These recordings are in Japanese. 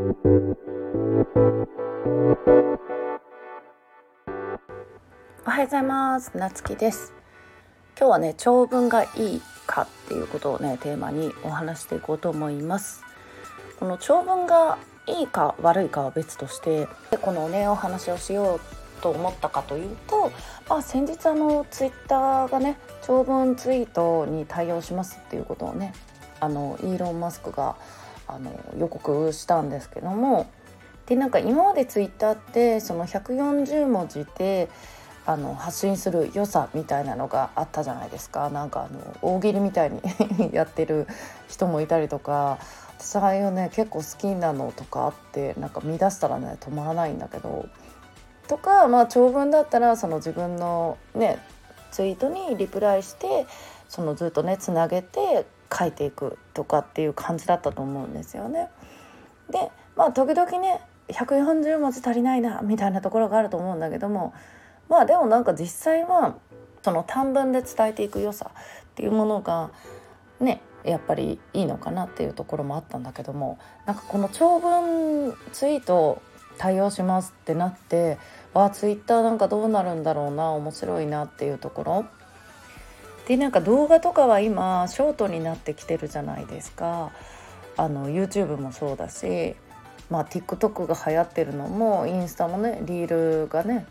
おはようございます。なつきです。今日はね長文がいいかっていうことをねテーマにお話していこうと思います。この長文がいいか悪いかは別としてこのねお話をしようと思ったかというと、まあ、先日あのツイッターがね長文ツイートに対応しますっていうことをねあのイーロン・マスクがあの予告したんですけどもでなんか今までツイッターってその140文字であの発信する良さみたいなのがあったじゃないですか。なんかあの大喜利みたいに やってる人もいたりとか私ああいうね結構好きなのとかあってなんか見出したらね止まらないんだけど。とかまあ長文だったらその自分のねツイートにリプライしてそのずっとねつなげて書いていくとかっていう感じだったと思うんですよね。でまあ時々ね140文字足りないなみたいなところがあると思うんだけどもまあでもなんか実際はその短文で伝えていく良さっていうものがねやっぱりいいのかなっていうところもあったんだけどもなんかこの長文ツイート対応しますってなってわあツイッターなんかどうなるんだろうな面白いなっていうところでなんか動画とかは今ショートになってきてるじゃないですか。あの YouTube もそうだしまあ TikTok が流行ってるのもインスタもねリールがね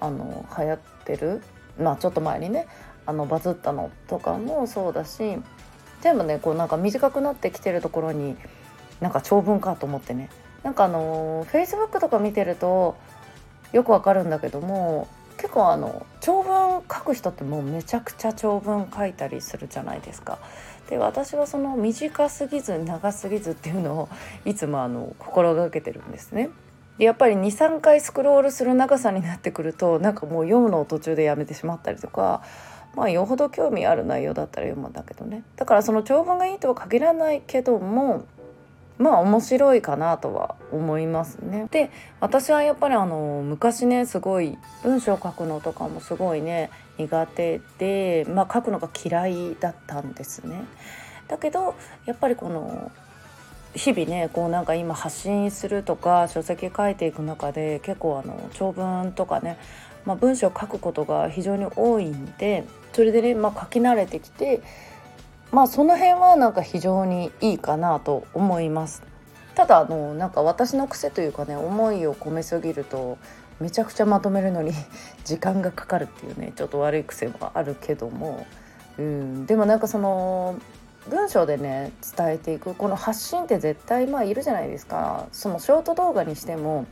あの流行ってる。まあちょっと前にねあのバズったのとかもそうだし全部ねこうなんか短くなってきてるところになんか長文かと思ってね。なんかあの Facebook とか見てるとよくわかるんだけども結構あの長文書く人ってもうめちゃくちゃ長文書いたりするじゃないですか。で私はその短すぎず長すぎずっていうのをいつもあの心がけてるんですね。でやっぱり23回スクロールする長さになってくるとなんかもう読むのを途中でやめてしまったりとかまあよほど興味ある内容だったら読むんだけどねだからその長文がいいとは限らないけどもまあ面白いかなとは思いますね。で私はやっぱりあの昔ねすごい文章を書くのとかもすごいね苦手で、まあ、書くのが嫌いだったんですね。だけどやっぱりこの日々ねこうなんか今発信するとか書籍書いていく中で結構あの長文とかね、まあ、文章を書くことが非常に多いんでそれでね、まあ、書き慣れてきてまあその辺はなんか非常にいいかなと思います。ただあのなんか私の癖というかね思いを込めすぎるとめちゃくちゃまとめるのに 時間がかかるっていうねちょっと悪い癖もあるけども、うん、でもなんかその文章でね伝えていくこの発信って絶対まあいるじゃないですかそのショート動画にしても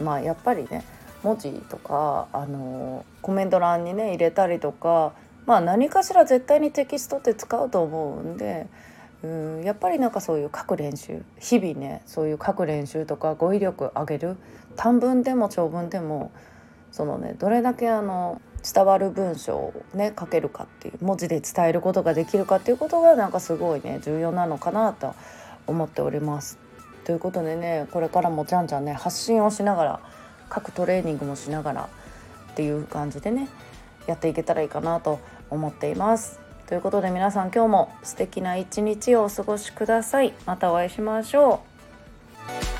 まあやっぱりね文字とかあのコメント欄にね入れたりとかまあ何かしら絶対にテキストって使うと思うんでうんやっぱりなんかそういう書く練習日々ねそういう書く練習とか語彙力上げる短文でも長文でもそのねどれだけあの伝わる文章をね書けるかっていう文字で伝えることができるかっていうことがなんかすごいね重要なのかなと思っております。ということでねこれからもじゃんじゃんね発信をしながら書くトレーニングもしながらっていう感じでねやっていけたらいいかなと思っています。ということで皆さん今日も素敵な一日をお過ごしください。またお会いしましょう。